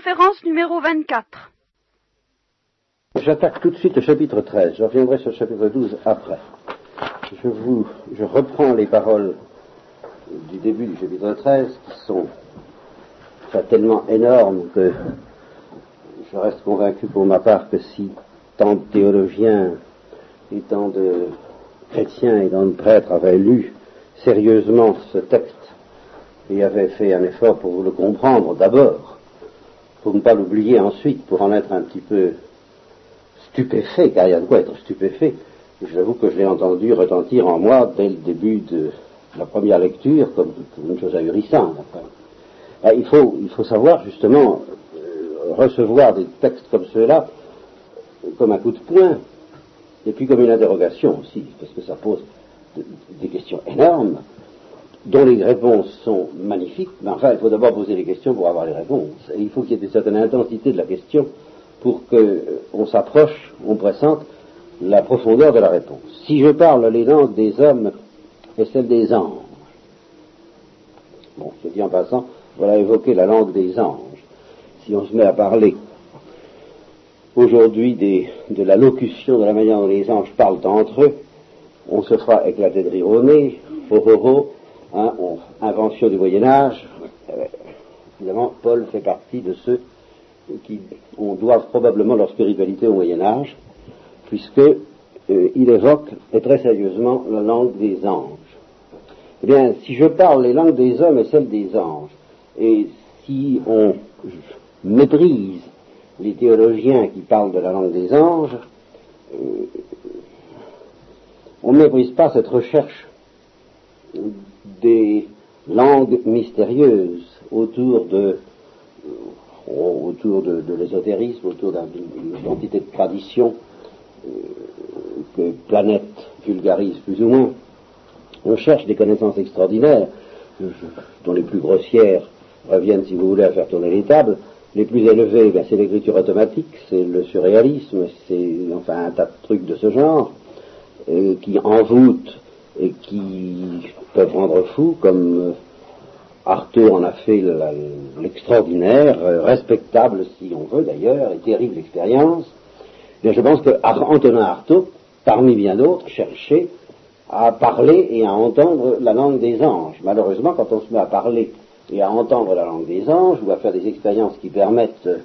conférence numéro 24. J'attaque tout de suite le chapitre 13. Je reviendrai sur le chapitre 12 après. Je, vous, je reprends les paroles du début du chapitre 13 qui sont tellement énormes que je reste convaincu pour ma part que si tant de théologiens et tant de chrétiens et tant de prêtres avaient lu sérieusement ce texte et avaient fait un effort pour le comprendre d'abord, pour ne pas l'oublier ensuite, pour en être un petit peu stupéfait, car il y a de quoi être stupéfait. J'avoue que je l'ai entendu retentir en moi dès le début de la première lecture comme une chose ahurissante. Il, faut, il faut savoir justement euh, recevoir des textes comme ceux-là comme un coup de poing, et puis comme une interrogation aussi, parce que ça pose des questions énormes, dont les réponses sont magnifiques, mais enfin, il faut d'abord poser les questions pour avoir les réponses. Il faut qu'il y ait une certaine intensité de la question pour qu'on euh, s'approche, on pressente la profondeur de la réponse. Si je parle les langues des hommes et celles des anges, bon, je dis en passant, voilà évoquer la langue des anges. Si on se met à parler aujourd'hui de la locution, de la manière dont les anges parlent entre eux, on se fera éclater de rire au nez, ho, hein, invention du Moyen Âge. Euh, évidemment, Paul fait partie de ceux qui on doit probablement leur spiritualité au Moyen Âge, puisque euh, il évoque très sérieusement la langue des anges. Eh bien, si je parle les langues des hommes et celles des anges, et si on méprise les théologiens qui parlent de la langue des anges, euh, on ne méprise pas cette recherche des langues mystérieuses autour de euh, autour de, l'ésotérisme, autour d'une quantité de traditions euh, que Planète vulgarise plus ou moins. On cherche des connaissances extraordinaires, dont les plus grossières reviennent, si vous voulez, à faire tourner les tables. Les plus élevées, ben, c'est l'écriture automatique, c'est le surréalisme, c'est enfin un tas de trucs de ce genre, euh, qui envoûtent et qui peuvent rendre fou, comme euh, Arthur en a fait l'extraordinaire, euh, respectable si on veut d'ailleurs, et terrible expérience. Mais je pense que Antonin Artaud, parmi bien d'autres, cherchait à parler et à entendre la langue des anges. Malheureusement, quand on se met à parler et à entendre la langue des anges, ou à faire des expériences qui permettent euh,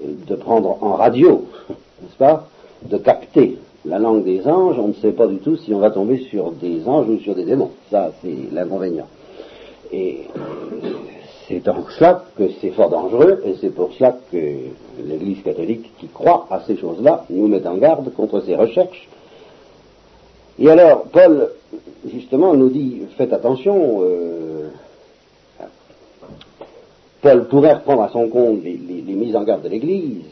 de prendre en radio, n'est-ce pas, de capter la langue des anges, on ne sait pas du tout si on va tomber sur des anges ou sur des démons. Ça, c'est l'inconvénient. Et c'est donc cela que c'est fort dangereux, et c'est pour cela que l'Église catholique qui croit à ces choses-là nous met en garde contre ces recherches. Et alors, Paul, justement, nous dit, faites attention, euh, Paul pourrait reprendre à son compte les, mises en garde de l'Église,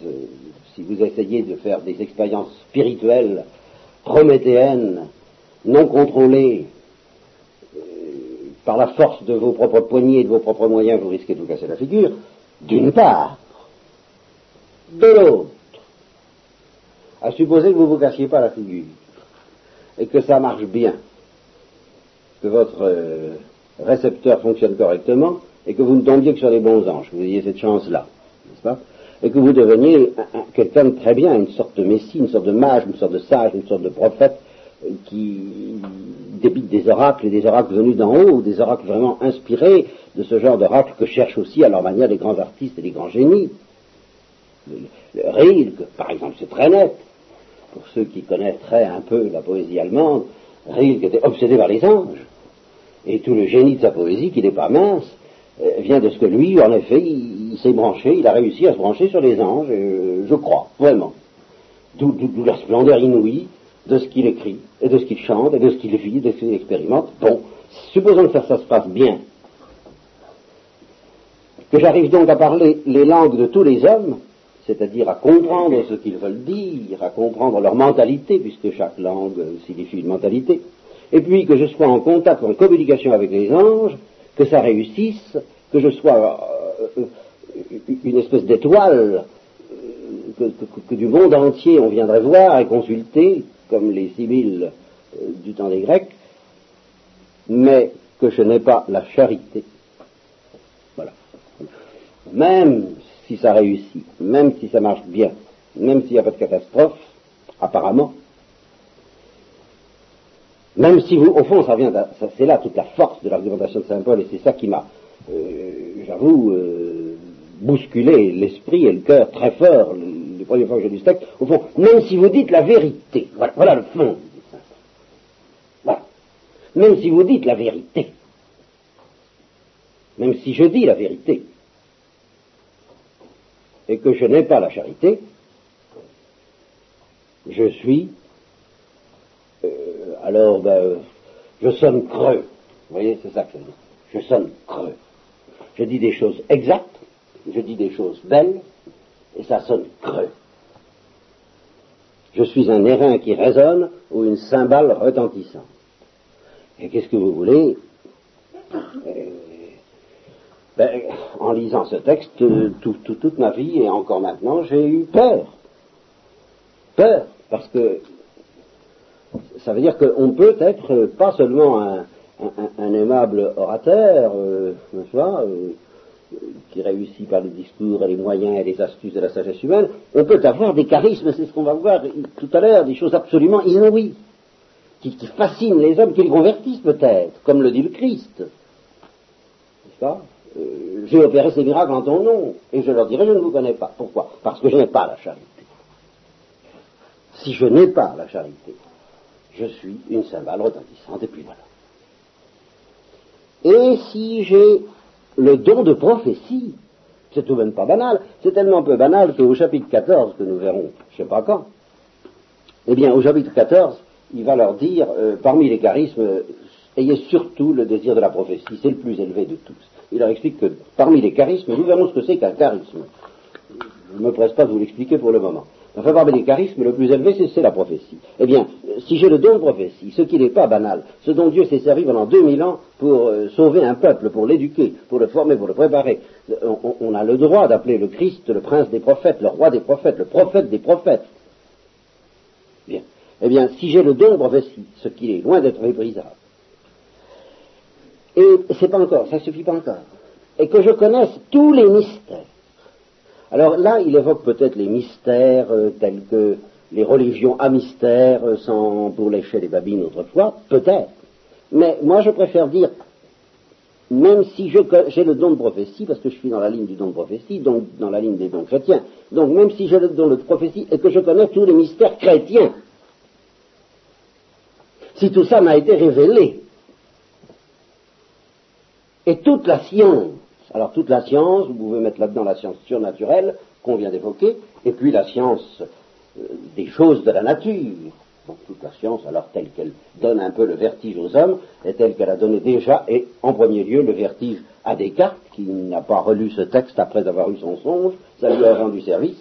si vous essayez de faire des expériences spirituelles prométhéennes, non contrôlées, euh, par la force de vos propres poignets et de vos propres moyens, vous risquez de vous casser la figure, d'une part. De l'autre, à supposer que vous ne vous cassiez pas la figure, et que ça marche bien, que votre euh, récepteur fonctionne correctement, et que vous ne tombiez que sur les bons anges, que vous ayez cette chance-là, n'est-ce pas? Et que vous deveniez quelqu'un de très bien, une sorte de messie, une sorte de mage, une sorte de sage, une sorte de prophète euh, qui débite des oracles et des oracles venus d'en haut, des oracles vraiment inspirés de ce genre d'oracles que cherchent aussi à leur manière les grands artistes et les grands génies. Le, Rilke, par exemple, c'est très net. Pour ceux qui connaîtraient un peu la poésie allemande, Rilke était obsédé par les anges. Et tout le génie de sa poésie, qui n'est pas mince, vient de ce que lui, en effet, il, s'est branché, il a réussi à se brancher sur les anges, euh, je crois, vraiment. D'où la splendeur inouïe de ce qu'il écrit, et de ce qu'il chante, et de ce qu'il vit, de ce qu'il expérimente. Bon, supposons que ça se passe bien, que j'arrive donc à parler les langues de tous les hommes, c'est-à-dire à comprendre ce qu'ils veulent dire, à comprendre leur mentalité, puisque chaque langue signifie une mentalité, et puis que je sois en contact, en communication avec les anges, que ça réussisse, que je sois euh, une espèce d'étoile euh, que, du monde entier on viendrait voir et consulter, comme les civils euh, du temps des Grecs, mais que je n'ai pas la charité. Voilà. Même si ça réussit, même si ça marche bien, même s'il n'y a pas de catastrophe, apparemment, même si vous, au fond, ça vient, c'est là toute la force de l'argumentation de Saint Paul, et c'est ça qui m'a, euh, j'avoue, euh, bousculé l'esprit et le cœur très fort les premières fois que j'ai lu ce texte. Au fond, même si vous dites la vérité, voilà, voilà le fond. Voilà. Même si vous dites la vérité, même si je dis la vérité, et que je n'ai pas la charité, je suis, alors ben, je sonne creux. Vous voyez, c'est ça que je dis. Je sonne creux. Je dis des choses exactes, je dis des choses belles, et ça sonne creux. Je suis un airain qui résonne ou une cymbale retentissante. Et qu'est-ce que vous voulez? Euh, ben, En lisant ce texte, toute ma vie et encore maintenant, j'ai eu peur. Peur, parce que ça veut dire qu'on peut être pas seulement un, aimable orateur, euh, euh, qui réussit par les discours et les moyens et les astuces de la sagesse humaine, on peut avoir des charismes, c'est ce qu'on va voir tout à l'heure, des choses absolument inouïes, qui, fascinent les hommes, qui les convertissent peut-être, comme le dit le Christ. N'est-ce pas? Euh, J'ai opéré ces miracles en ton nom, et je leur dirai, je ne vous connais pas. Pourquoi? Parce que je n'ai pas la charité. Si je n'ai pas la charité, je suis une cymbale retentissante, et puis voilà. Et si j'ai le don de prophétie, c'est tout de même pas banal, c'est tellement peu banal qu'au chapitre 14, que nous verrons, je ne sais pas quand, eh bien, au chapitre 14, il va leur dire, euh, parmi les charismes, ayez surtout le désir de la prophétie, c'est le plus élevé de tous. Il leur explique que parmi les charismes, nous verrons ce que c'est qu'un charisme. Je ne me presse pas de vous l'expliquer pour le moment. Enfin, parmi les charismes, le plus élevé, c'est la prophétie. Eh bien, si j'ai le don de prophétie, ce qui n'est pas banal, ce dont Dieu s'est servi pendant 2000 ans pour euh, sauver un peuple, pour l'éduquer, pour le former, pour le préparer, on, a le droit d'appeler le Christ le prince des prophètes, le roi des prophètes, le prophète des prophètes. Bien. Eh bien, si j'ai le don de prophétie, ce qui est loin d'être méprisable, et c'est pas encore, ça suffit pas encore, et que je connaisse tous les mystères, alors là, il évoque peut-être les mystères euh, tels que les religions à mystère, euh, sans pour lécher les babines autrefois, peut-être. Mais moi, je préfère dire, même si j'ai le don de prophétie, parce que je suis dans la ligne du don de prophétie, donc dans la ligne des dons chrétiens, donc même si j'ai le don de prophétie et que je connais tous les mystères chrétiens, si tout ça m'a été révélé, et toute la science alors toute la science, vous pouvez mettre là-dedans la science surnaturelle qu'on vient d'évoquer, et puis la science euh, des choses de la nature. toute la science, alors telle qu'elle donne un peu le vertige aux hommes, et telle qu'elle a donné déjà, et en premier lieu le vertige à Descartes, qui n'a pas relu ce texte après avoir eu son songe, ça lui a rendu service,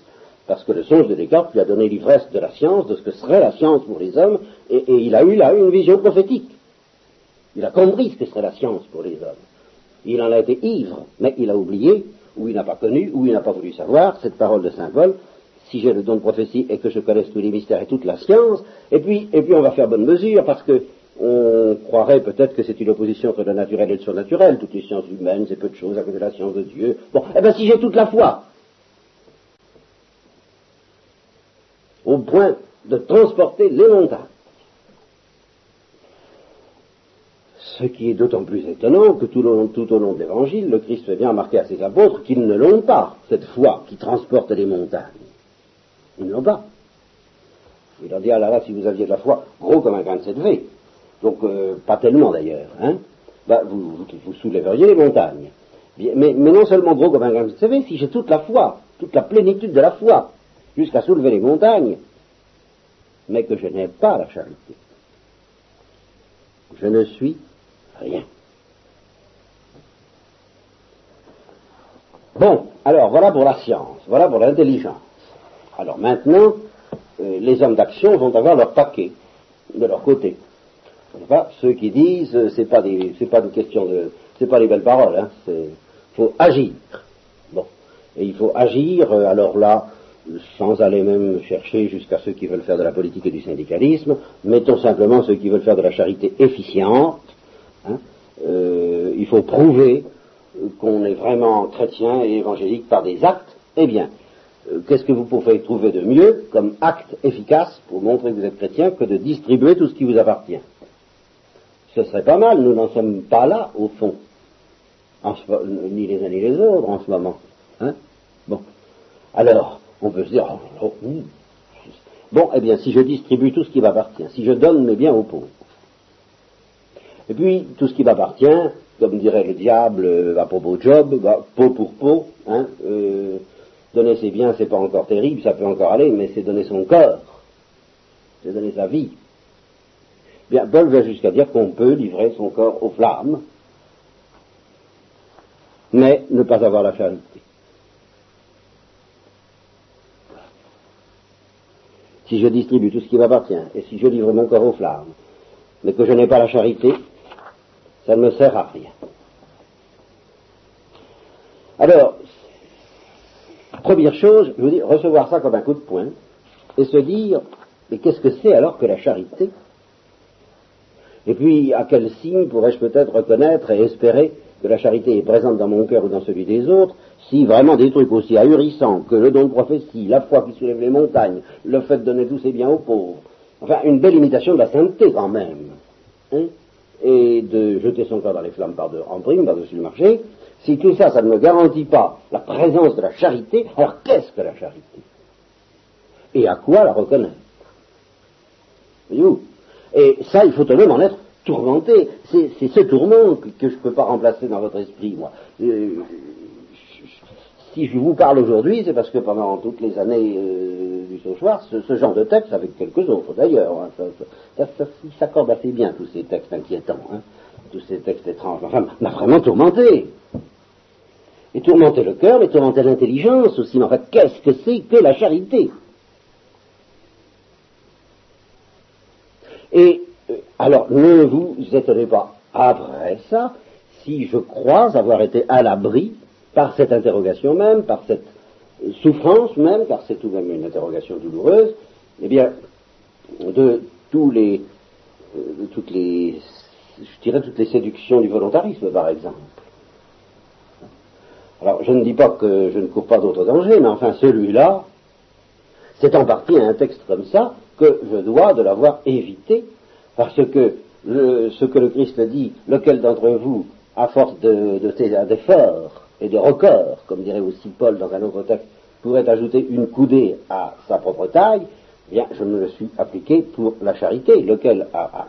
parce que le songe de Descartes lui a donné l'ivresse de la science, de ce que serait la science pour les hommes, et, il a eu là une vision prophétique. Il a compris ce que serait la science pour les hommes. Il en a été ivre, mais il a oublié, ou il n'a pas connu, ou il n'a pas voulu savoir cette parole de Saint Paul. Si j'ai le don de prophétie et que je connaisse tous les mystères et toute la science, et puis, on va faire bonne mesure parce que on croirait peut-être que c'est une opposition entre le naturel et le surnaturel. Toutes les sciences humaines, c'est peu de choses à côté de la science de Dieu. Bon, eh bien si j'ai toute la foi, au point de transporter les montagnes, Ce qui est d'autant plus étonnant que tout, au long de l'Évangile, le Christ fait bien remarquer à ses apôtres qu'ils ne l'ont pas, cette foi qui transporte les montagnes. Ils ne l'ont pas. Il leur dit, ah là là, si vous aviez de la foi, gros comme un grain de cette donc euh, pas tellement d'ailleurs, hein, bah, vous, soulèveriez les montagnes. Mais, non seulement gros comme un grain de cette si j'ai toute la foi, toute la plénitude de la foi, jusqu'à soulever les montagnes, mais que je n'ai pas la charité. Je ne suis Rien. Bon, alors voilà pour la science, voilà pour l'intelligence. Alors maintenant, euh, les hommes d'action vont avoir leur paquet de leur côté. Ceux qui disent euh, c'est pas des pas une question de c'est pas les belles paroles, hein, c'est faut agir. Bon, et il faut agir. Euh, alors là, sans aller même chercher jusqu'à ceux qui veulent faire de la politique et du syndicalisme, mettons simplement ceux qui veulent faire de la charité efficiente, Hein. Euh, il faut prouver qu'on est vraiment chrétien et évangélique par des actes Eh bien, euh, qu'est-ce que vous pouvez trouver de mieux comme acte efficace pour montrer que vous êtes chrétien que de distribuer tout ce qui vous appartient? Ce serait pas mal, nous n'en sommes pas là, au fond, ni les uns ni les autres en ce moment. Hein bon. Alors, on peut se dire, oh, oh, hmm. bon, eh bien, si je distribue tout ce qui m'appartient, si je donne mes biens aux pauvres, et puis tout ce qui m'appartient, comme dirait le diable euh, à propos de Job, bah, peau pour peau, hein, euh, donner ses biens, c'est pas encore terrible, ça peut encore aller, mais c'est donner son corps, c'est donner sa vie. Bien, Paul va jusqu'à dire qu'on peut livrer son corps aux flammes, mais ne pas avoir la charité. Si je distribue tout ce qui m'appartient, et si je livre mon corps aux flammes, mais que je n'ai pas la charité, ça ne me sert à rien. Alors, première chose, je vous dis, recevoir ça comme un coup de poing, et se dire, mais qu'est-ce que c'est alors que la charité? Et puis, à quel signe pourrais-je peut-être reconnaître et espérer que la charité est présente dans mon cœur ou dans celui des autres, si vraiment des trucs aussi ahurissants que le don de prophétie, la foi qui soulève les montagnes, le fait de donner tous ses biens aux pauvres, enfin, une belle imitation de la sainteté quand même, hein? Et de jeter son corps dans les flammes par de, en prime par-dessus le marché, si tout ça, ça ne me garantit pas la présence de la charité, alors qu'est-ce que la charité? Et à quoi la reconnaître? Voyez-vous? Et ça, il faut tout de même en être tourmenté. C'est ce tourment que, je ne peux pas remplacer dans votre esprit, moi. Euh, si je vous parle aujourd'hui, c'est parce que pendant toutes les années euh, du Sauchoir, ce, genre de texte, avec quelques autres d'ailleurs, hein, ça, s'accorde assez bien, tous ces textes inquiétants, hein, tous ces textes étranges, enfin, m'a vraiment tourmenté. Et tourmenté le cœur, mais tourmenté l'intelligence aussi. Mais en fait, qu'est-ce que c'est que la charité? Et euh, alors, ne vous étonnez pas après ça, si je crois avoir été à l'abri par cette interrogation même, par cette souffrance même, car c'est tout de même une interrogation douloureuse, eh bien, de tous les, euh, de toutes les, je dirais toutes les séductions du volontarisme, par exemple. Alors, je ne dis pas que je ne cours pas d'autres dangers, mais enfin, celui-là, c'est en partie un texte comme ça que je dois de l'avoir évité, parce que ce que le Christ dit, lequel d'entre vous, à force d'efforts, et de records, comme dirait aussi Paul dans un autre texte, pourrait ajouter une coudée à sa propre taille, eh bien, je me le suis appliqué pour la charité, lequel, à,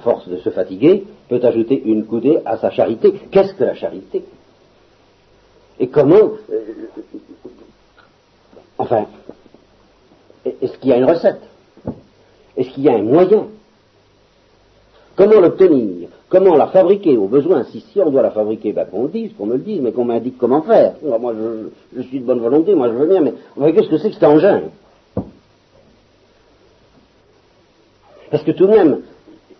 force de se fatiguer, peut ajouter une coudée à sa charité? Qu'est-ce que la charité? Et comment euh, Enfin, est-ce qu'il y a une recette? Est-ce qu'il y a un moyen? Comment l'obtenir? Comment la fabriquer au besoin Si, si on doit la fabriquer, ben, qu'on le dise, qu'on me le dise, mais qu'on m'indique comment faire. Moi, je, suis de bonne volonté, moi je veux bien, mais qu'est-ce que c'est que cet engin Parce que tout de même,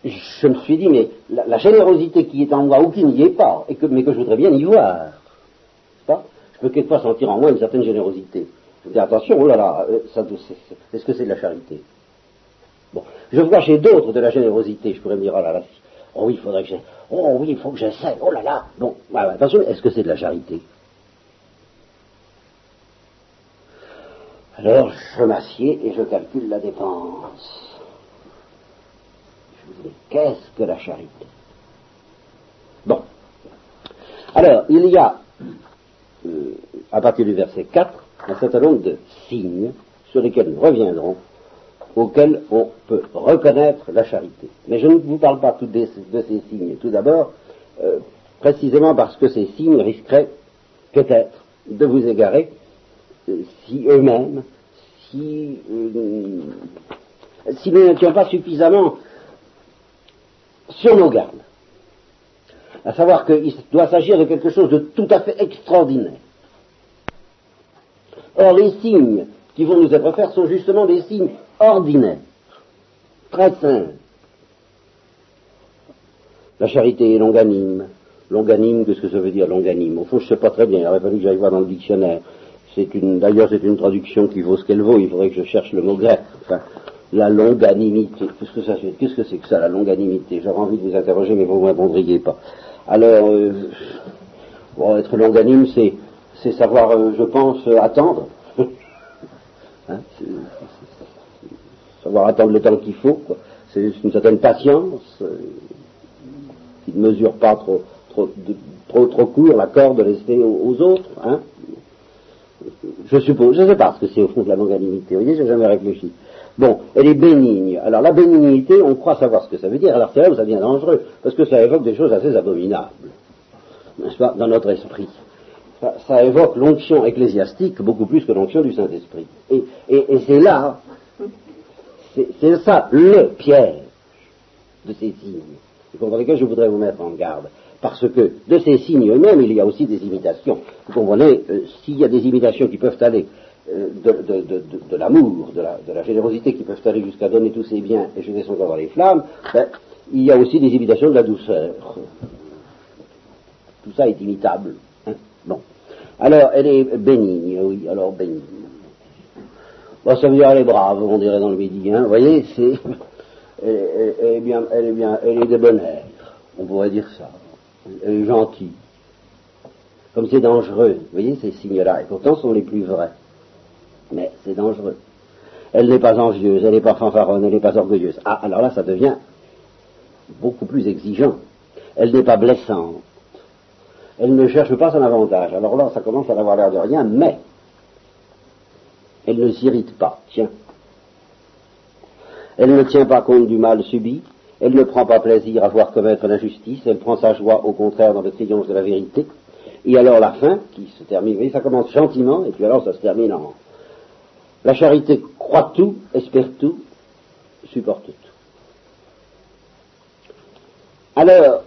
je me suis dit, mais la, générosité qui est en moi ou qui n'y est pas, mais que je voudrais bien y voir, je peux quelquefois sentir en moi une certaine générosité. Je dis, attention, oh là là, euh, est-ce que c'est de la charité Bon, je vois chez d'autres de la générosité, je pourrais me dire, oh là là, Oh oui, il faudrait que Oh oui, il faut que j'essaie. Oh là là. Bon, attention, est-ce que c'est de la charité? Alors, je m'assieds et je calcule la dépense. Je vous dis, qu'est-ce que la charité? Bon. Alors, il y a, euh, à partir du verset 4, un certain nombre de signes sur lesquels nous reviendrons auxquels on peut reconnaître la charité. Mais je ne vous parle pas de, ces signes. Tout d'abord, euh, précisément parce que ces signes risqueraient peut-être de vous égarer euh, si eux-mêmes, si, euh, si nous n'étions pas suffisamment sur nos gardes. À savoir qu'il doit s'agir de quelque chose de tout à fait extraordinaire. Or, les signes qui vont nous être offerts sont justement des signes ordinaire, très simple. La charité est longanime. Longanime, qu'est-ce que ça veut dire longanime? Au fond, je ne sais pas très bien, il aurait fallu que j'aille voir dans le dictionnaire. C'est une, d'ailleurs, c'est une traduction qui vaut ce qu'elle vaut, il faudrait que je cherche le mot grec. La longanimité. Qu'est-ce que ça Qu'est-ce que c'est que ça, la longanimité? J'aurais envie de vous interroger, mais vous ne répondriez pas. Alors, euh, être longanime, c'est, savoir, euh, je pense, euh, attendre. Hein, savoir attendre le temps qu'il faut. C'est une certaine patience euh, qui ne mesure pas trop, trop, de- trop, trop court la corde laissée aux, aux autres. Hein. Je suppose, je ne sais pas ce que c'est au fond de la longanimité. Vous voyez, j'ai jamais réfléchi. Bon, elle est bénigne. Alors la bénignité, on croit savoir ce que ça veut dire. Alors c'est là où ça devient dangereux, parce que ça évoque des choses assez abominables, n'est-ce pas, dans notre esprit. Ça, ça évoque l'onction ecclésiastique beaucoup plus que l'onction du Saint-Esprit. Et, et- et c'est là, c'est ça le piège de ces signes, contre lesquels je voudrais vous mettre en garde. Parce que de ces signes eux-mêmes, il y a aussi des imitations. Vous comprenez, euh, s'il y a des imitations qui peuvent aller euh, de, l'amour, de la, de la générosité, qui peuvent aller jusqu'à donner tous ses biens et jeter son corps dans les flammes, ben, il y a aussi des imitations de la douceur. Tout ça est imitable. hein. Bon. Alors, elle est bénigne, oui, alors bénigne. Bon, ça veut elle est brave, on dirait dans le midi, hein. Vous voyez, c'est. Elle, elle- est bien, elle est bien, elle on pourrait dire ça. Elle est gentille. Comme c'est dangereux, vous voyez, ces signes-là, et pourtant sont les plus vrais. Mais c'est dangereux. Elle n'est pas envieuse, elle n'est pas fanfaronne, elle n'est pas orgueilleuse. Ah, alors là, ça devient beaucoup plus exigeant. Elle n'est pas blessante. Elle ne cherche pas son avantage. Alors là, ça commence à avoir l'air de rien, mais elle ne s'irrite pas. Tiens. Elle ne tient pas compte du mal subi. Elle ne prend pas plaisir à voir commettre l'injustice. Elle prend sa joie, au contraire, dans le triomphe de la vérité. Et alors la fin, qui se termine, ça commence gentiment, et puis alors ça se termine en... La charité croit tout, espère tout, supporte tout. Alors,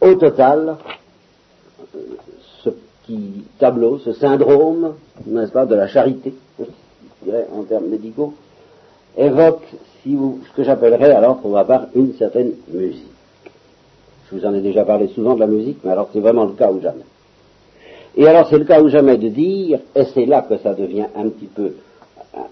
au total, petit tableau, ce syndrome, n'est-ce pas, de la charité, en termes médicaux, évoque, ce que j'appellerais alors pour ma part une certaine musique. Je vous en ai déjà parlé souvent de la musique, mais alors c'est vraiment le cas ou jamais. Et alors c'est le cas ou jamais de dire, et c'est là que ça devient un petit peu,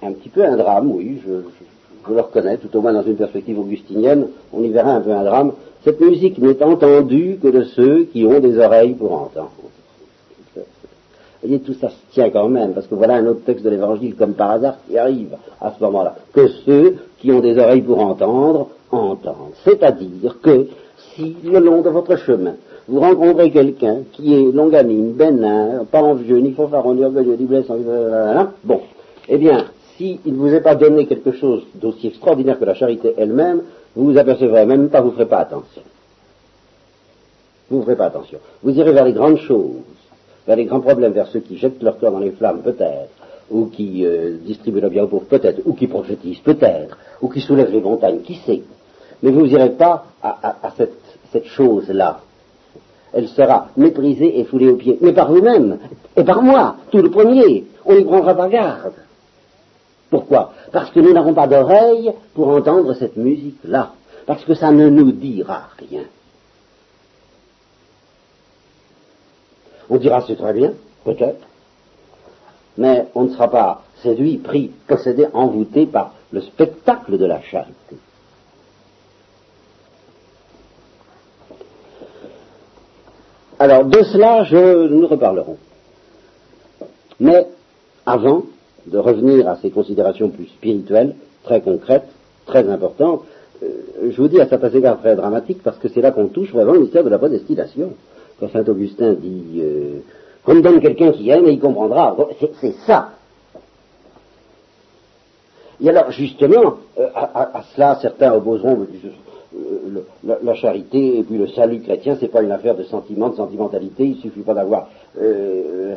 un, un petit peu un drame, oui, je, je- je le reconnais, tout au moins dans une perspective augustinienne, on y verra un peu un drame. Cette musique n'est entendue que de ceux qui ont des oreilles pour entendre. Voyez, tout ça se tient quand même, parce que voilà un autre texte de l'Évangile, comme par hasard, qui arrive à ce moment-là. Que ceux qui ont des oreilles pour entendre, entendent. C'est-à-dire que si, le long de votre chemin, vous rencontrez quelqu'un qui est longanime, bénin, pas envieux, ni fanfaron, ni orgueilleux, ni blessant, bon, eh bien, s'il ne vous est pas donné quelque chose d'aussi extraordinaire que la charité elle-même, vous vous apercevrez même pas, vous ne ferez pas attention. Vous ne ferez pas attention. Vous irez vers les grandes choses, vers les grands problèmes, vers ceux qui jettent leur corps dans les flammes, peut-être, ou qui euh, distribuent le bien aux pauvres, peut-être, ou qui prophétisent, peut-être, ou qui soulèvent les montagnes, qui sait? Mais vous n'irez pas à, cette chose-là. Elle sera méprisée et foulée aux pieds, mais par vous-même, et par moi, tout le premier. On n'y prendra pas garde. Pourquoi? Parce que nous n'avons pas d'oreille pour entendre cette musique-là. Parce que ça ne nous dira rien. On dira c'est très bien, peut-être, mais on ne sera pas séduit, pris, possédé, envoûté par le spectacle de la charité. Alors, de cela, je, nous reparlerons. Mais avant de revenir à ces considérations plus spirituelles, très concrètes, très importantes, euh, je vous dis à certains égards très dramatiques parce que c'est là qu'on touche vraiment le mystère de la prédestination. Quand saint Augustin dit euh, donne quelqu'un qui aime et il comprendra, c'est, ça. Et alors justement, euh, à, cela certains opposeront euh, la, charité et puis le salut chrétien, c'est pas une affaire de sentiment, de sentimentalité, il suffit pas d'avoir euh,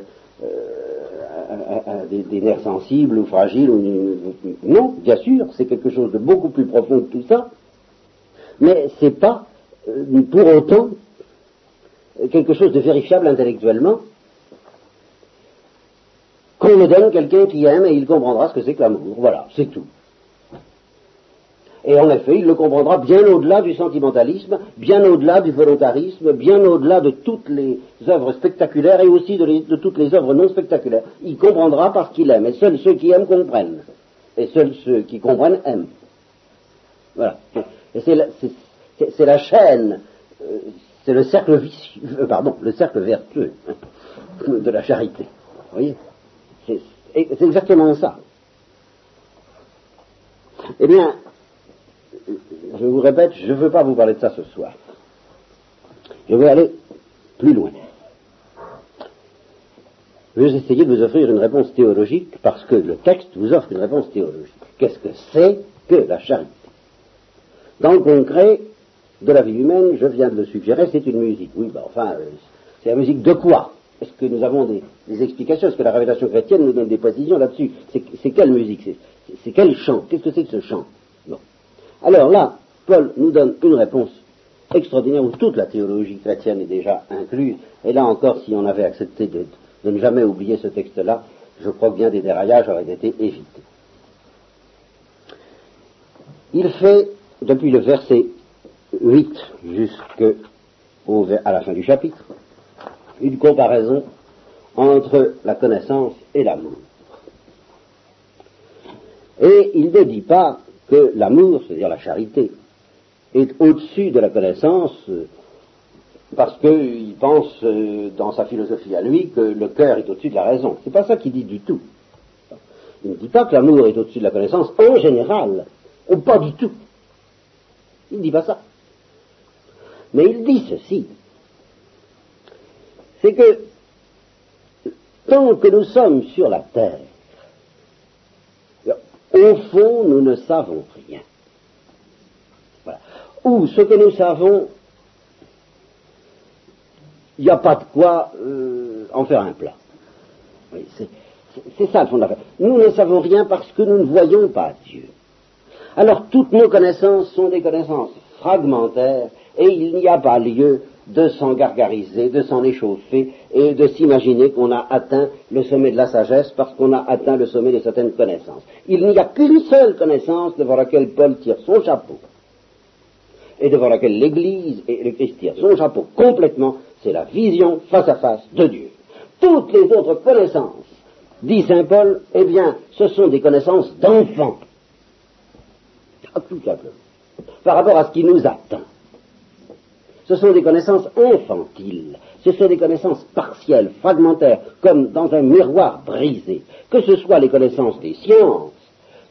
des, nerfs sensibles ou fragiles. Ou, non, bien sûr, c'est quelque chose de beaucoup plus profond que tout ça, mais c'est pas pour autant quelque chose de vérifiable intellectuellement qu'on me donne quelqu'un qui aime et il comprendra ce que c'est que l'amour. Voilà, c'est tout. Et en effet, il le comprendra bien au-delà du sentimentalisme, bien au-delà du volontarisme, bien au-delà de toutes les œuvres spectaculaires et aussi de, toutes les œuvres non spectaculaires. Il comprendra parce qu'il aime. Et seuls ceux qui aiment comprennent. Et seuls ceux qui comprennent aiment. Voilà. Et c'est la chaîne, euh, c'est le cercle euh, vertueux. hein. de la charité. Vous voyez C'est exactement ça. Eh bien, je vous répète, je ne veux pas vous parler de ça ce soir. Je veux aller plus loin. Je vais essayer de vous offrir une réponse théologique parce que le texte vous offre une réponse théologique. Qu'est-ce que c'est que la charité? Dans le concret de la vie humaine, je viens de le suggérer, c'est une musique. Oui, ben enfin, euh, c'est la musique de quoi? Est-ce que nous avons des, explications? Est-ce que la révélation chrétienne nous donne des précisions là-dessus? C'est quelle musique? C'est quel chant? Qu'est-ce que c'est que ce chant? Bon. Alors là, Paul nous donne une réponse extraordinaire où toute la théologie chrétienne est déjà incluse. Et là encore, si on avait accepté de, ne jamais oublier ce texte-là, je crois que bien des déraillages auraient été évités. Il fait, depuis le verset 8 jusqu'à la fin du chapitre, une comparaison entre la connaissance et l'amour. Et il ne dit pas que l'amour, c'est-à-dire la charité, est au-dessus de la connaissance parce qu'il pense euh, dans sa philosophie à lui que le cœur est au-dessus de la raison. C'est pas ça qu'il dit du tout. Il ne dit pas que l'amour est au-dessus de la connaissance en général, ou pas du tout. Il ne dit pas ça. Mais il dit ceci. C'est que tant que nous sommes sur la terre, au fond, nous ne savons rien. Ou ce que nous savons, il n'y a pas de quoi euh, en faire un plat. c'est ça le fond de l'affaire. Nous ne savons rien parce que nous ne voyons pas Dieu. Alors toutes nos connaissances sont des connaissances fragmentaires et il n'y a pas lieu de s'en gargariser, de s'en échauffer et de s'imaginer qu'on a atteint le sommet de la sagesse parce qu'on a atteint le sommet de certaines connaissances. Il n'y a qu'une seule connaissance devant laquelle Paul tire son chapeau et devant laquelle l'Église et le Christ tirent son chapeau complètement, c'est la vision face à face de Dieu. Toutes les autres connaissances, dit Saint Paul, eh bien, ce sont des connaissances d'enfants. Ah, tout simplement. Par rapport à ce qui nous attend. Ce sont des connaissances infantiles, ce sont des connaissances partielles, fragmentaires, comme dans un miroir brisé, que ce soit les connaissances des sciences,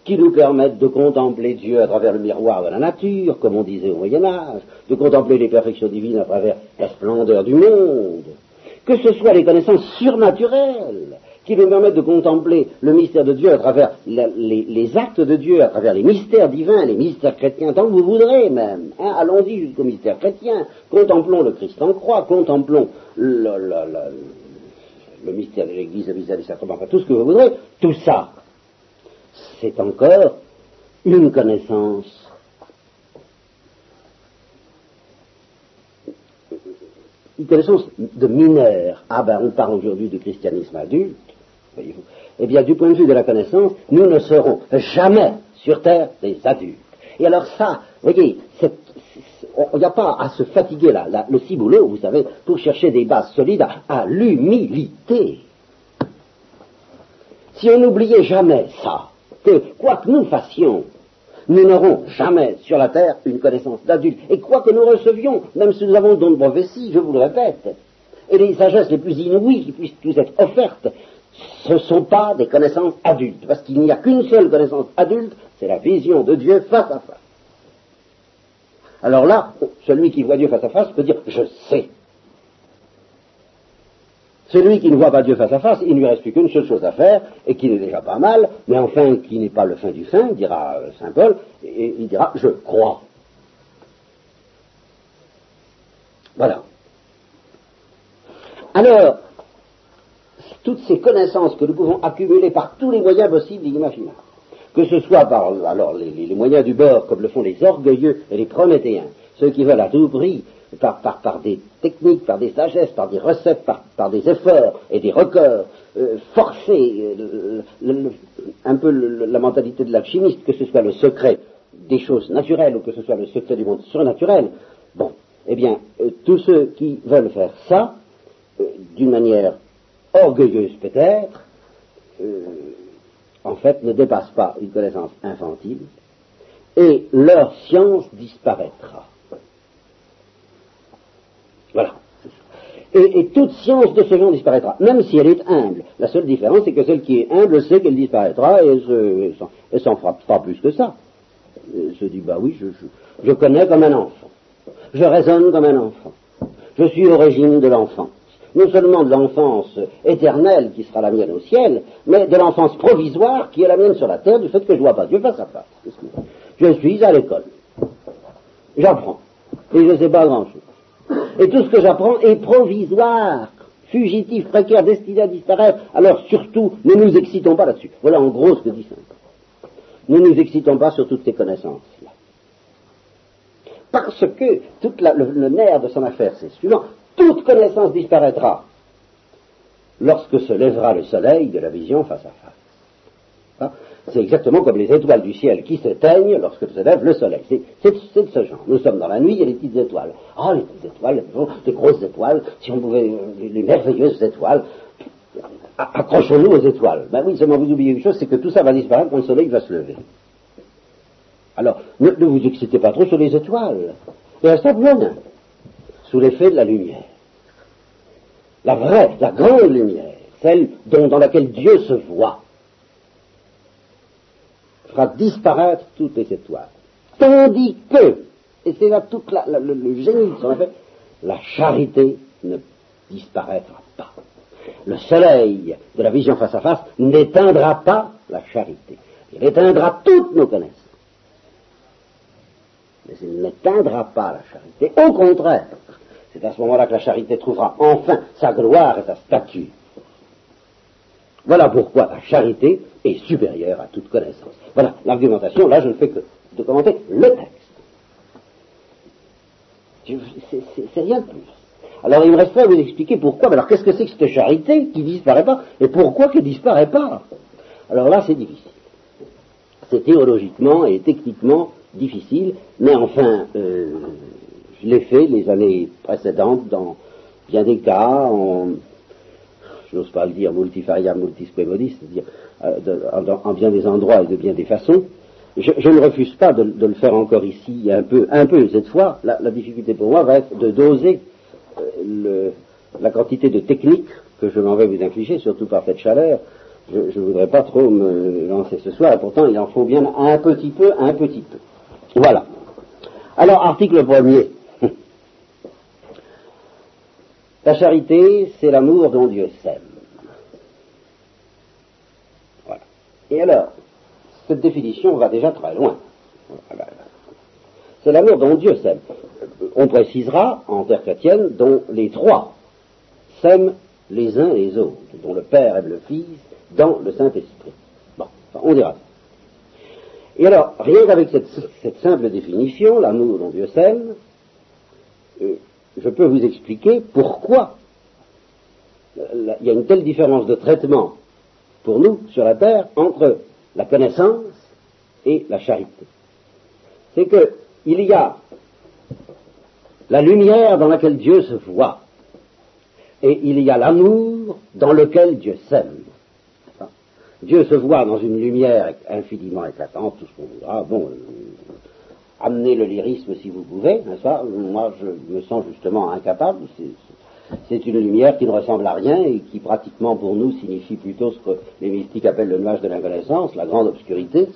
qui nous permettent de contempler Dieu à travers le miroir de la nature, comme on disait au Moyen Âge, de contempler les perfections divines à travers la splendeur du monde, que ce soit les connaissances surnaturelles, qui nous permettent de contempler le mystère de Dieu à travers les, actes de Dieu, à travers les mystères divins, les mystères chrétiens, tant que vous voudrez même. Hein. Allons-y jusqu'au mystère chrétien. Contemplons le Christ en croix, contemplons le, mystère de l'Église, le mystère des sacrements, enfin tout ce que vous voudrez. Tout ça, c'est encore une connaissance une connaissance de mineur. Ah ben, on parle aujourd'hui du christianisme adulte voyez-vous. Eh bien, du point de vue de la connaissance, nous ne serons jamais sur Terre des adultes. Et alors ça, vous voyez, il n'y a pas à se fatiguer là, le ciboulot, vous savez, pour chercher des bases solides à, l'humilité. Si on n'oubliait jamais ça, que quoi que nous fassions, nous n'aurons jamais sur la terre une connaissance d'adulte. Et quoi que nous recevions, même si nous avons don de prophétie, je vous le répète, et les sagesses les plus inouïes qui puissent nous être offertes, ce ne sont pas des connaissances adultes, parce qu'il n'y a qu'une seule connaissance adulte, c'est la vision de Dieu face à face. Alors là, celui qui voit Dieu face à face peut dire je sais. Celui qui ne voit pas Dieu face à face, il ne lui reste plus qu'une seule chose à faire, et qui n'est déjà pas mal, mais enfin qui n'est pas le fin du fin, dira euh, Saint Paul, et il dira je crois. Voilà. Alors, toutes ces connaissances que nous pouvons accumuler par tous les moyens possibles et imaginables, que ce soit par alors, les, moyens du bord, comme le font les orgueilleux et les prométhéens, ceux qui veulent à tout prix, par, par, des techniques, par des sagesses, par des recettes, par, des efforts et des records, euh, forcer euh, un peu la mentalité de l'alchimiste, que ce soit le secret des choses naturelles ou que ce soit le secret du monde surnaturel, bon, eh bien, euh, tous ceux qui veulent faire ça, d'une manière orgueilleuse peut-être, euh, en fait, ne dépasse pas une connaissance infantile, et leur science disparaîtra. Voilà. Et, toute science de ce genre disparaîtra, même si elle est humble. La seule différence, c'est que celle qui est humble sait qu'elle disparaîtra et s'en fera pas plus que ça. Elle se dit, bah oui, je, je connais comme un enfant. Je raisonne comme un enfant. Je suis au régime de l'enfance. Non seulement de l'enfance éternelle qui sera la mienne au ciel, mais de l'enfance provisoire qui est la mienne sur la terre du fait que je ne vois pas Dieu face à face. Je suis à l'école. J'apprends. Et je ne sais pas grand-chose. Et tout ce que j'apprends est provisoire, fugitif, précaire, destiné à disparaître. Alors surtout, ne nous excitons pas là-dessus. Voilà en gros ce que dit Saint. Ne nous excitons pas sur toutes ces connaissances-là. Parce que tout le, nerf de son affaire, c'est suivant. Toute connaissance disparaîtra lorsque se lèvera le soleil de la vision face à face. Hein? C'est exactement comme les étoiles du ciel qui s'éteignent lorsque se lève le soleil. C'est de ce genre. Nous sommes dans la nuit, il y a les petites étoiles. Ah, les petites étoiles, les grosses étoiles, si on pouvait, les, merveilleuses étoiles. Accrochons-nous aux étoiles. Ben oui, seulement vous oubliez une chose, c'est que tout ça va disparaître quand le soleil va se lever. Alors, ne, vous excitez pas trop sur les étoiles. Et à ça, sous l'effet de la lumière. La vraie, la grande lumière, celle dans laquelle Dieu se voit, fera disparaître toutes les étoiles. Tandis que, et c'est là tout le, génie de son affaire, la charité ne disparaîtra pas. Le soleil de la vision face à face n'éteindra pas la charité. Il éteindra toutes nos connaissances mais il n'éteindra pas la charité. Au contraire, c'est à ce moment-là que la charité trouvera enfin sa gloire et sa statue. Voilà pourquoi la charité est supérieure à toute connaissance. Voilà l'argumentation, là je ne fais que de commenter le texte. C'est rien de plus. Alors il me resterait à vous expliquer pourquoi, mais alors qu'est-ce que c'est que cette charité qui disparaît pas, et pourquoi qu'elle disparaît pas? Alors là c'est difficile. C'est théologiquement et techniquement difficile, mais enfin, euh, je l'ai fait les années précédentes dans bien des cas, en, je n'ose pas le dire, multifaria multisque modis, c'est-à-dire euh, en, bien des endroits et de bien des façons. Je, ne refuse pas de, le faire encore ici un peu, un peu cette fois. La, difficulté pour moi va être de doser euh, la quantité de technique que je m'en vais vous infliger, surtout par cette chaleur. Je ne voudrais pas trop me lancer ce soir, et pourtant il en faut bien un petit peu, un petit peu. Voilà. Alors, article premier. La charité, c'est l'amour dont Dieu s'aime. Voilà. Et alors, cette définition va déjà très loin. C'est l'amour dont Dieu s'aime. On précisera, en terre chrétienne, dont les trois s'aiment les uns les autres, dont le Père aime le Fils dans le Saint-Esprit. Bon, on dira. Et alors, rien qu'avec cette, simple définition, l'amour dont Dieu s'aime, euh, je peux vous expliquer pourquoi il y a une telle différence de traitement pour nous sur la terre entre la connaissance et la charité. C'est qu'il y a la lumière dans laquelle Dieu se voit, et il y a l'amour dans lequel Dieu s'aime. Dieu se voit dans une lumière infiniment éclatante, tout ce qu'on voudra. Bon, euh, amenez le lyrisme si vous pouvez, n'est-ce pas? Moi, je me sens justement incapable. C'est une lumière qui ne ressemble à rien et qui pratiquement pour nous signifie plutôt ce que les mystiques appellent le nuage de l'inconnaissance, la grande obscurité.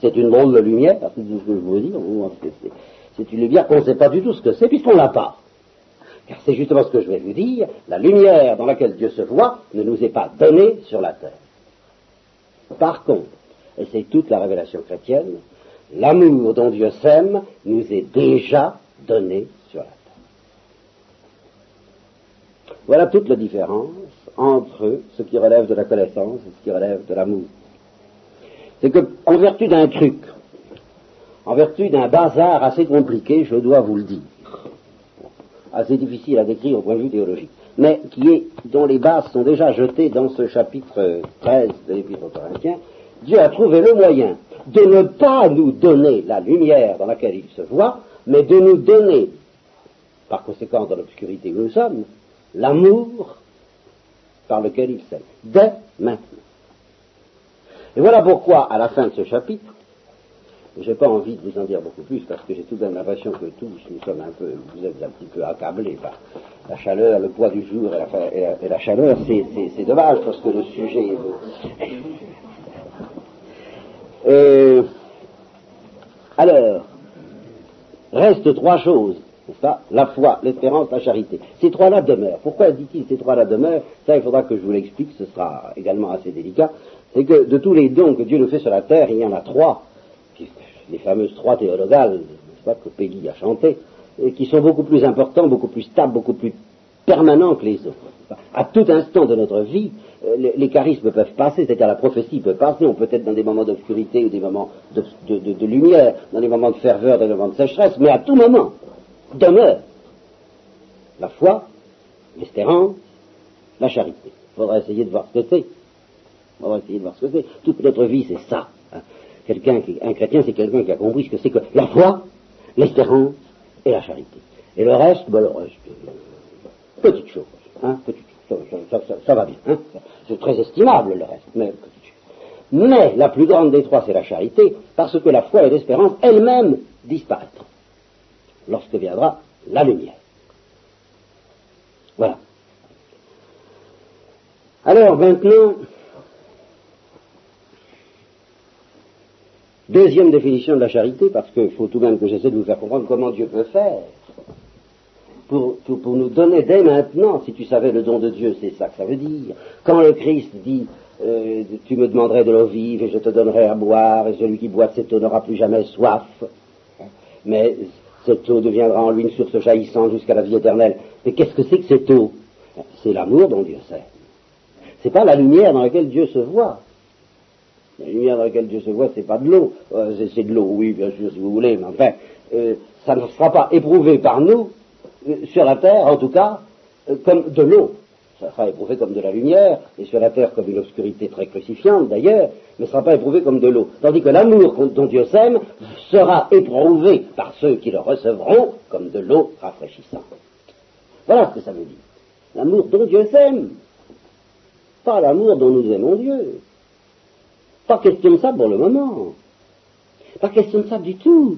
C'est une drôle de lumière, c'est ce que je. C'est une lumière qu'on ne sait pas du tout ce que c'est puisqu'on l'a pas. Car c'est justement ce que je vais vous dire, la lumière dans laquelle Dieu se voit ne nous est pas donnée sur la terre. Par contre, et c'est toute la révélation chrétienne, l'amour dont Dieu s'aime nous est déjà donné sur la terre. Voilà toute la différence entre ce qui relève de la connaissance et ce qui relève de l'amour. C'est que, en vertu d'un truc, en vertu d'un bazar assez compliqué, je dois vous le dire, assez difficile à décrire au point de vue théologique, mais qui est, dont les bases sont déjà jetées dans ce chapitre 13 de l'Épître aux Corinthiens, Dieu a trouvé le moyen de ne pas nous donner la lumière dans laquelle il se voit, mais de nous donner, par conséquent dans l'obscurité où nous sommes, l'amour par lequel il s'aime, dès maintenant. Et voilà pourquoi, à la fin de ce chapitre, J'ai pas envie de vous en dire beaucoup plus parce que j'ai tout de même l'impression que tous nous sommes un peu, vous êtes un petit peu accablés par la chaleur, le poids du jour et la, chaleur. C'est dommage parce que le sujet est. Euh, alors, reste trois choses, n'est-ce pas? La foi, l'espérance, la charité. Ces trois-là demeurent. Pourquoi dit-il ces trois-là demeurent? Ça, il faudra que je vous l'explique, ce sera également assez délicat. C'est que de tous les dons que Dieu nous fait sur la terre, il y en a trois les fameuses trois théologales, pas, que Peggy a chanté, et qui sont beaucoup plus importants, beaucoup plus stables, beaucoup plus permanents que les autres. À tout instant de notre vie, euh, les, charismes peuvent passer, c'est-à-dire la prophétie peut passer, on peut être dans des moments d'obscurité ou des moments de, lumière, dans des moments de ferveur, dans des moments de sécheresse, mais à tout moment demeure la foi, l'espérance, la charité. Il faudra essayer de voir ce que c'est. Faudra essayer de voir ce que c'est. Toute notre vie, c'est ça. Quelqu'un qui, un chrétien, c'est quelqu'un qui a compris ce que c'est que la foi, l'espérance et la charité. Et le reste, ben, le reste, euh, petite chose, hein, petite chose, ça, va bien, hein, c'est très estimable le reste, mais petite chose. Mais la plus grande des trois, c'est la charité, parce que la foi et l'espérance elles-mêmes disparaîtront lorsque viendra la lumière. Voilà. Alors maintenant, Deuxième définition de la charité, parce qu'il faut tout de même que j'essaie de vous faire comprendre comment Dieu peut faire pour, pour, nous donner dès maintenant, si tu savais le don de Dieu, c'est ça que ça veut dire. Quand le Christ dit euh, tu me demanderais de l'eau vive et je te donnerai à boire, et celui qui boit cette eau n'aura plus jamais soif, mais cette eau deviendra en lui une source jaillissante jusqu'à la vie éternelle. Mais qu'est-ce que c'est que cette eau? C'est l'amour dont Dieu sait. C'est pas la lumière dans laquelle Dieu se voit. La lumière dans laquelle Dieu se voit, c'est pas de l'eau. Euh, c'est de l'eau, oui, bien sûr, si vous voulez, mais enfin, euh, ça ne sera pas éprouvé par nous, euh, sur la terre, en tout cas, comme de l'eau. Ça sera éprouvé comme de la lumière, et sur la terre comme une obscurité très crucifiante d'ailleurs, mais ne sera pas éprouvé comme de l'eau. Tandis que l'amour dont Dieu s'aime sera éprouvé par ceux qui le recevront comme de l'eau rafraîchissante. Voilà ce que ça veut dire. L'amour dont Dieu s'aime. Pas l'amour dont nous aimons Dieu. Pas question de ça pour le moment. Pas question de ça du tout.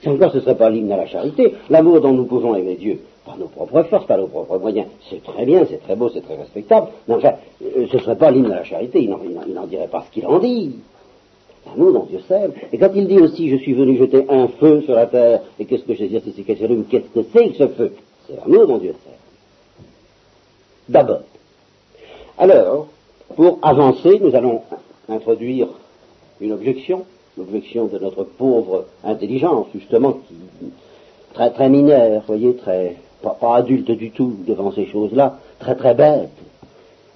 Si encore ce ne serait pas l'hymne à la charité, l'amour dont nous pouvons aimer Dieu, par nos propres forces, par nos propres moyens, c'est très bien, c'est très beau, c'est très respectable, mais enfin, euh, ce ne serait pas l'hymne à la charité, il n'en dirait pas ce qu'il en dit. L'amour dont Dieu s'aime. Et quand il dit aussi, je suis venu jeter un feu sur la terre, et qu'est-ce que je veux dire c'est qu'est-ce que c'est que ce feu? C'est l'amour dont Dieu s'aime. D'abord. Alors, pour avancer, nous allons introduire une objection, l'objection de notre pauvre intelligence, justement, qui très très mineure, voyez, très pas, adulte du tout devant ces choses-là, très très bête,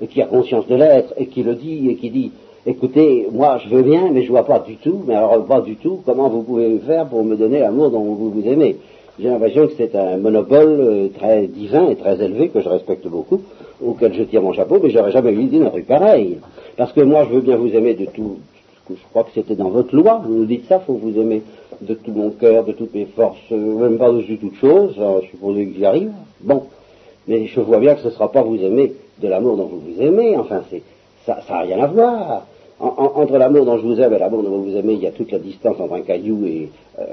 et qui a conscience de l'être, et qui le dit, et qui dit, écoutez, moi je veux bien, mais je vois pas du tout, mais alors pas du tout, comment vous pouvez faire pour me donner l'amour dont vous vous aimez? J'ai l'impression que c'est un monopole euh, très divin et très élevé, que je respecte beaucoup, auquel je tire mon chapeau, mais j'aurais jamais eu d'une rue pareille. Parce que moi, je veux bien vous aimer de tout, je crois que c'était dans votre loi, vous nous dites ça, faut vous aimer de tout mon cœur, de toutes mes forces, même pas de toutes choses, je suppose que j'y arrive. Bon, mais je vois bien que ce ne sera pas vous aimer de l'amour dont vous vous aimez, enfin, c'est, ça n'a rien à voir. Entre l'amour dont je vous aime et l'amour dont vous vous aimez, il y a toute la distance entre un caillou et, euh,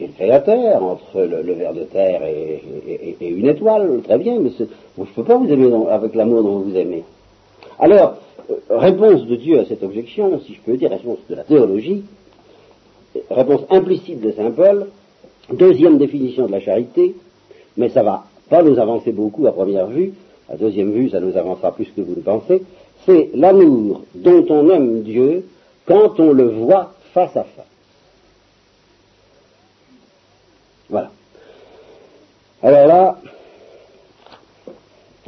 le créateur, entre le, ver de terre et, une étoile, très bien, mais je ne peux pas vous aimer avec l'amour dont vous vous aimez. Alors, réponse de Dieu à cette objection, si je peux dire, réponse de la théologie, réponse implicite de Saint Paul, deuxième définition de la charité, mais ça va pas nous avancer beaucoup à première vue, à deuxième vue ça nous avancera plus que vous le pensez, c'est l'amour dont on aime Dieu quand on le voit face à face. Voilà. Alors là,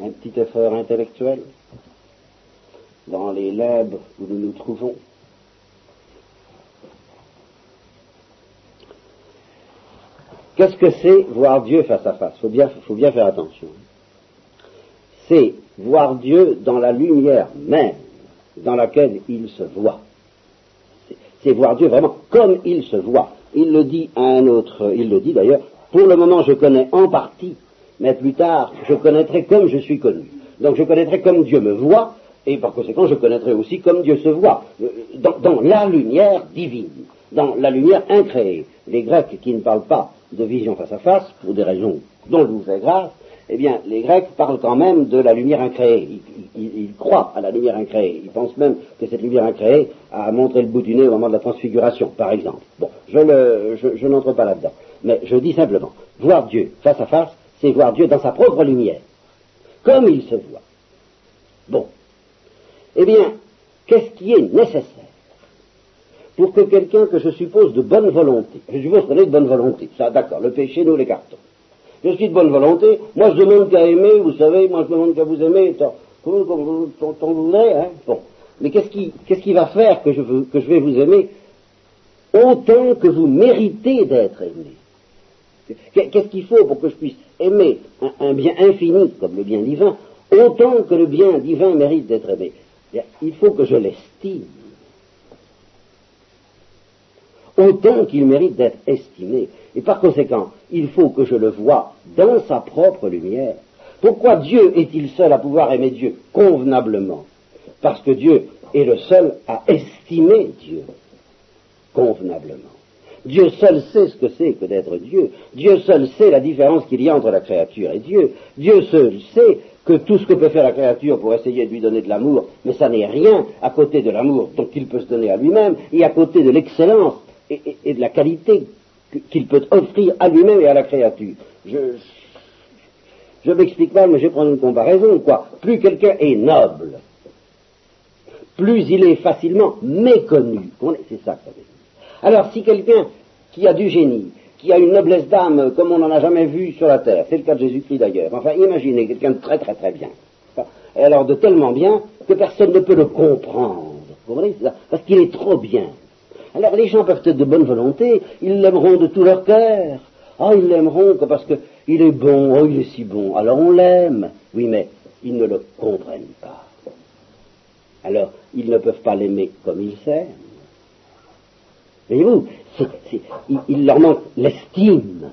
un petit effort intellectuel dans les limbes où nous nous trouvons. Qu'est-ce que c'est voir Dieu face à face? Il faut bien, faut bien faire attention. C'est voir Dieu dans la lumière même dans laquelle il se voit. C'est voir Dieu vraiment comme il se voit. Il le dit à un autre, il le dit d'ailleurs, pour le moment je connais en partie, mais plus tard je connaîtrai comme je suis connu. Donc je connaîtrai comme Dieu me voit, et par conséquent je connaîtrai aussi comme Dieu se voit, euh, dans, la lumière divine. dans la lumière incréée. Les Grecs qui ne parlent pas de vision face à face, pour des raisons dont je vous fais grâce, eh bien, les Grecs parlent quand même de la lumière incréée. Ils, croient à la lumière incréée. Ils pensent même que cette lumière incréée a montré le bout du nez au moment de la transfiguration, par exemple. Bon, je, n'entre pas là-dedans. Mais je dis simplement, voir Dieu face à face, c'est voir Dieu dans sa propre lumière, comme il se voit. Bon. Eh bien, qu'est-ce qui est nécessaire pour que quelqu'un que je suppose de bonne volonté, je suppose qu'on est de bonne volonté, ça d'accord, le péché nous l'écartons. Je suis de bonne volonté, moi je demande qu'à aimer, vous savez, moi je demande qu'à vous aimer, tant voudrez, hein. Bon. Mais qu'est-ce qui, qu'est-ce qui va faire que je, veux, que je vais vous aimer? Autant que vous méritez d'être aimé. Qu'est-ce qu'il faut pour que je puisse aimer un, bien infini comme le bien divin, autant que le bien divin mérite d'être aimé. Il faut que je l'estime, autant qu'il mérite d'être estimé. Et par conséquent, il faut que je le voie dans sa propre lumière. Pourquoi Dieu est-il seul à pouvoir aimer Dieu convenablement? Parce que Dieu est le seul à estimer Dieu convenablement. Dieu seul sait ce que c'est que d'être Dieu. Dieu seul sait la différence qu'il y a entre la créature et Dieu. Dieu seul sait que tout ce que peut faire la créature pour essayer de lui donner de l'amour, mais ça n'est rien à côté de l'amour dont il peut se donner à lui-même et à côté de l'excellence et, de la qualité qu'il peut offrir à lui-même et à la créature. Je, je m'explique mal, mais je vais prendre une comparaison, quoi. Plus quelqu'un est noble, plus il est facilement méconnu. C'est ça que ça veut dire. Alors si quelqu'un qui a du génie, qui a une noblesse d'âme comme on n'en a jamais vu sur la terre, c'est le cas de Jésus-Christ d'ailleurs, enfin imaginez quelqu'un de très très très bien, et alors de tellement bien que personne ne peut le comprendre, vous comprenez? Parce qu'il est trop bien. Alors les gens peuvent être de bonne volonté, ils l'aimeront de tout leur cœur. Ah, ils l'aimeront parce qu'il est bon, oh, il est si bon, alors on l'aime. Oui, mais ils ne le comprennent pas. Alors, ils ne peuvent pas l'aimer comme il s'aime. Voyez-vous, il, leur manque l'estime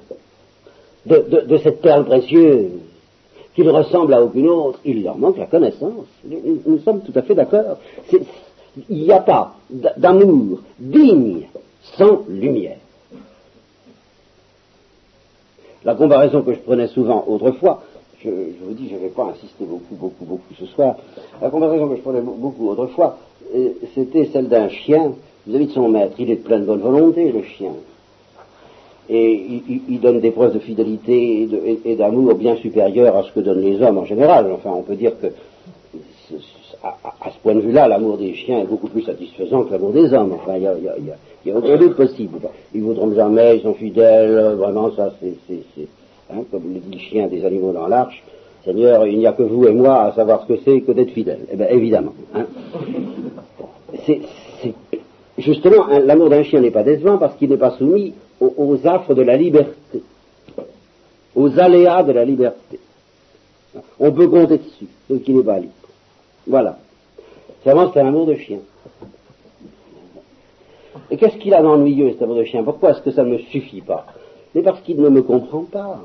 de, cette perle précieuse qui ne ressemble à aucune autre. Il leur manque la connaissance. Nous, sommes tout à fait d'accord. Il n'y a pas d'amour digne sans lumière. La comparaison que je prenais souvent autrefois, je, vous dis, je ne vais pas insister beaucoup, beaucoup, beaucoup ce soir, la comparaison que je prenais beaucoup autrefois, euh, c'était celle d'un chien vis-à-vis de son maître. Il est de pleine bonne volonté, le chien. Et il, donne des preuves de fidélité et d'amour bien supérieures à ce que donnent les hommes en général. Enfin, on peut dire que, à, ce point de vue-là, l'amour des chiens est beaucoup plus satisfaisant que l'amour des hommes. Enfin, il y a, aucun doute possible. Ils ne voudront jamais, ils sont fidèles, vraiment, ça, c'est, hein, comme le dit le chien des animaux dans l'arche. Seigneur, il n'y a que vous et moi à savoir ce que c'est que d'être fidèle. Eh bien, évidemment. Hein. C'est, justement, l'amour d'un chien n'est pas décevant parce qu'il n'est pas soumis aux, affres de la liberté, aux aléas de la liberté. On peut compter dessus, donc il n'est pas libre. Voilà. Vraiment, c'est un amour de chien. Et qu'est-ce qu'il a d'ennuyeux, cet amour de chien? Pourquoi est-ce que ça ne me suffit pas? Mais parce qu'il ne me comprend pas.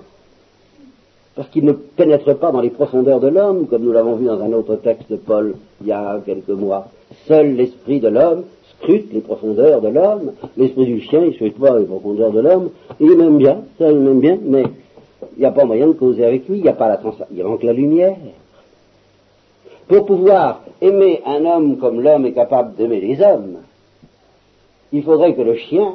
Parce qu'il ne pénètre pas dans les profondeurs de l'homme, comme nous l'avons vu dans un autre texte de Paul il y a quelques mois. Seul l'esprit de l'homme scrute les profondeurs de l'homme. L'esprit du chien, il ne scrute pas les profondeurs de l'homme. Il m'aime bien, ça il m'aime bien, mais il n'y a pas moyen de causer avec lui, il n'y a pas la il manque la lumière. Pour pouvoir aimer un homme comme l'homme est capable d'aimer les hommes, il faudrait que le chien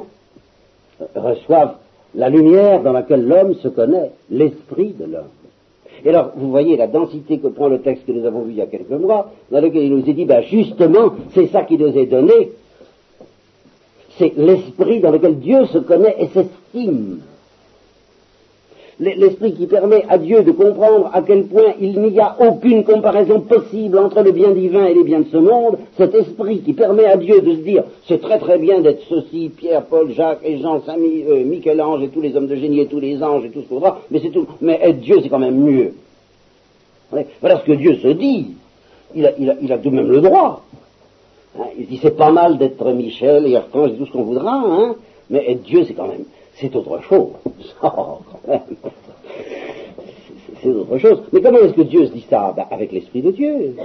reçoive la lumière dans laquelle l'homme se connaît, l'esprit de l'homme. Et alors, vous voyez la densité que prend le texte que nous avons vu il y a quelques mois, dans lequel il nous est dit, ben justement, c'est ça qui nous est donné, c'est l'esprit dans lequel Dieu se connaît et s'estime. L'esprit qui permet à Dieu de comprendre à quel point il n'y a aucune comparaison possible entre le bien divin et les biens de ce monde, cet esprit qui permet à Dieu de se dire c'est très très bien d'être ceci, Pierre, Paul, Jacques et Jean, Saint euh, Michel-Ange et tous les hommes de génie et tous les anges et tout ce qu'on voudra, mais c'est tout. Mais être Dieu c'est quand même mieux. Voilà ce que Dieu se dit. Il a, tout de même le droit. Hein, il dit c'est pas mal d'être Michel et Archange et tout ce qu'on voudra, hein, mais être Dieu c'est quand même, c'est autre chose. c'est autre chose. Mais comment est-ce que Dieu se dit ça ben, Avec l'Esprit de Dieu,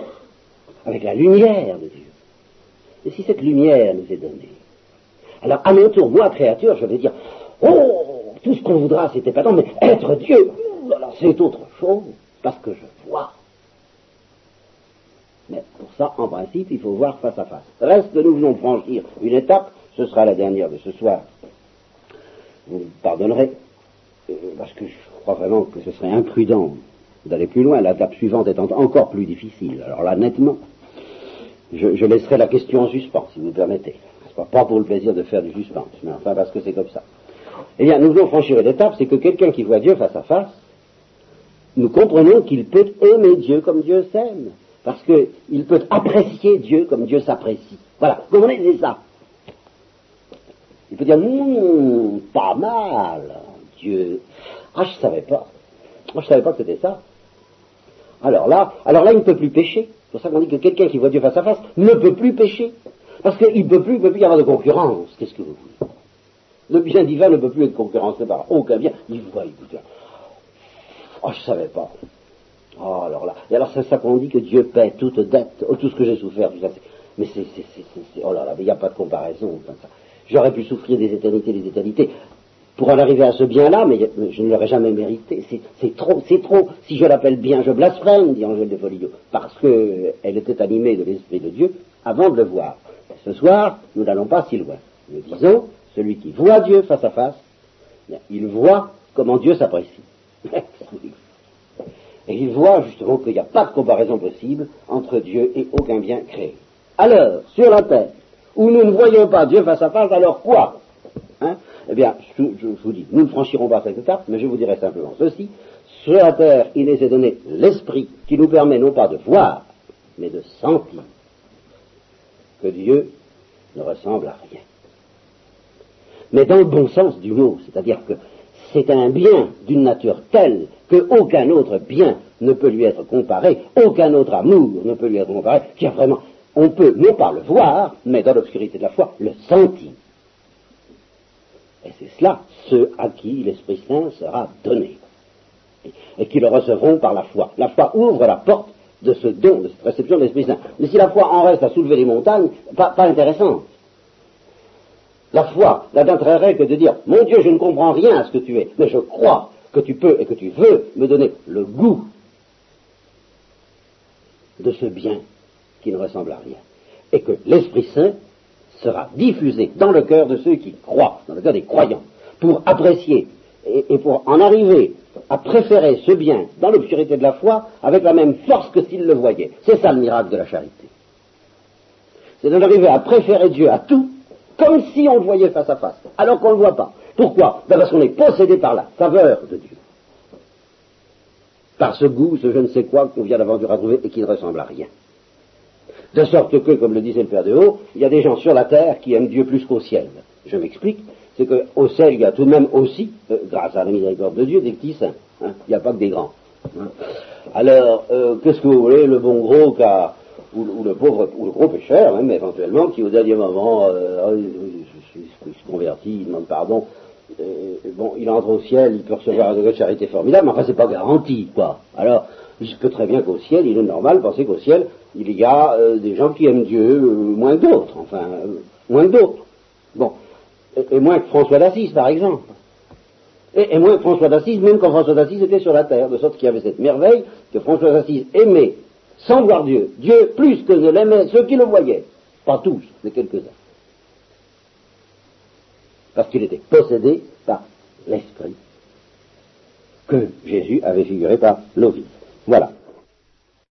avec la lumière de Dieu. Et si cette lumière nous est donnée, Alors, à mon tour, moi, créature, je vais dire, oh, tout ce qu'on voudra, c'était pas tant, mais être Dieu, c'est autre chose, parce que je vois. Mais pour ça, en principe, il faut voir face à face. Reste nous venons franchir une étape, ce sera la dernière de ce soir. Vous pardonnerez, parce que je crois vraiment que ce serait imprudent d'aller plus loin, l'étape suivante étant encore plus difficile. Alors là, nettement, je, laisserai la question en suspens, si vous me permettez. Pas, pour le plaisir de faire du suspense, mais enfin parce que c'est comme ça. Eh bien, nous voulons franchir une étape, c'est que quelqu'un qui voit Dieu face à face, nous comprenons qu'il peut aimer Dieu comme Dieu s'aime, parce qu'il peut apprécier Dieu comme Dieu s'apprécie. Voilà, comprenez, ça. Il peut dire, hum, pas mal, Dieu. Ah, je savais pas. Moi, je savais pas que c'était ça. Alors là, alors là, il ne peut plus pécher. C'est pour ça qu'on dit que quelqu'un qui voit Dieu face à face ne peut plus pécher. Parce qu'il ne peut plus, peut plus y avoir de concurrence. Qu'est-ce que vous voulez? Le bien divin ne peut plus être concurrencé par aucun bien. Il voit, il Oh, je savais pas. Oh, alors là. Et alors, c'est ça qu'on dit que Dieu paie toute dette, oh, tout ce que j'ai souffert, tout ça. Mais c'est, oh là là, il n'y a pas de comparaison. J'aurais pu souffrir des éternités, des éternités pour en arriver à ce bien-là, mais je ne l'aurais jamais mérité. C'est trop, c'est trop. Si je l'appelle bien, je blasphème, dit Angèle de Folio, parce qu'elle était animée de l'Esprit de Dieu avant de le voir. Ce soir, nous n'allons pas si loin. Nous disons, celui qui voit Dieu face à face, il voit comment Dieu s'apprécie. et il voit justement qu'il n'y a pas de comparaison possible entre Dieu et aucun bien créé. Alors, sur la terre, où nous ne voyons pas Dieu face à face, alors quoi? Hein eh bien, je, vous dis, nous ne franchirons pas cette étape, mais je vous dirai simplement ceci. Sur la terre, il est donné l'esprit qui nous permet non pas de voir, mais de sentir que Dieu ne ressemble à rien. Mais dans le bon sens du mot, c'est-à-dire que c'est un bien d'une nature telle qu'aucun autre bien ne peut lui être comparé, aucun autre amour ne peut lui être comparé, qui a vraiment, on peut non pas le voir, mais dans l'obscurité de la foi, le sentir. Et c'est cela, ceux à qui l'Esprit Saint sera donné, et qui le recevront par la foi. La foi ouvre la porte de ce don, de cette réception de l'Esprit Saint. Mais si la foi en reste à soulever les montagnes, pas, pas intéressante. La foi n'a d'intérêt que de dire, mon Dieu, je ne comprends rien à ce que tu es, mais je crois que tu peux et que tu veux me donner le goût de ce bien qui ne ressemble à rien. Et que l'Esprit Saint sera diffusé dans le cœur de ceux qui croient, dans le cœur des croyants, pour apprécier et, pour en arriver à préférer ce bien dans l'obscurité de la foi avec la même force que s'ils le voyaient. C'est ça le miracle de la charité. C'est d'en arriver à préférer Dieu à tout, comme si on le voyait face à face, alors qu'on ne le voit pas. Pourquoi? Ben Parce qu'on est possédé par la faveur de Dieu. Par ce goût, ce je ne sais quoi qu'on vient d'aventure à trouver et qui ne ressemble à rien. De sorte que, comme le disait le Père de Haut, il y a des gens sur la terre qui aiment Dieu plus qu'au ciel. Je m'explique, c'est qu'au ciel, il y a tout de même aussi, euh, grâce à la miséricorde de Dieu, des petits saints. Hein. Il n'y a pas que des grands. Hein. Alors, euh, qu'est-ce que vous voulez, le bon gros cas, ou, le pauvre, ou le gros pécheur, même éventuellement, qui au dernier moment, euh, oh, il, se convertit, il demande pardon, bon, il entre au ciel, il peut recevoir un degré de charité formidable, mais enfin, c'est pas garanti, quoi. Alors, je peux très bien qu'au ciel, il est normal de penser qu'au ciel, il y a euh, des gens qui aiment Dieu euh, moins d'autres, enfin, euh, moins d'autres. Bon. Et, moins que François d'Assise, par exemple. Et, moins que François d'Assise, même quand François d'Assise était sur la terre, de sorte qu'il y avait cette merveille que François d'Assise aimait, sans voir Dieu, Dieu plus que ne l'aimaient ceux qui le voyaient. Pas tous, mais quelques-uns. Parce qu'il était possédé par l'Esprit que Jésus avait figuré par l'Ovid. Voilà.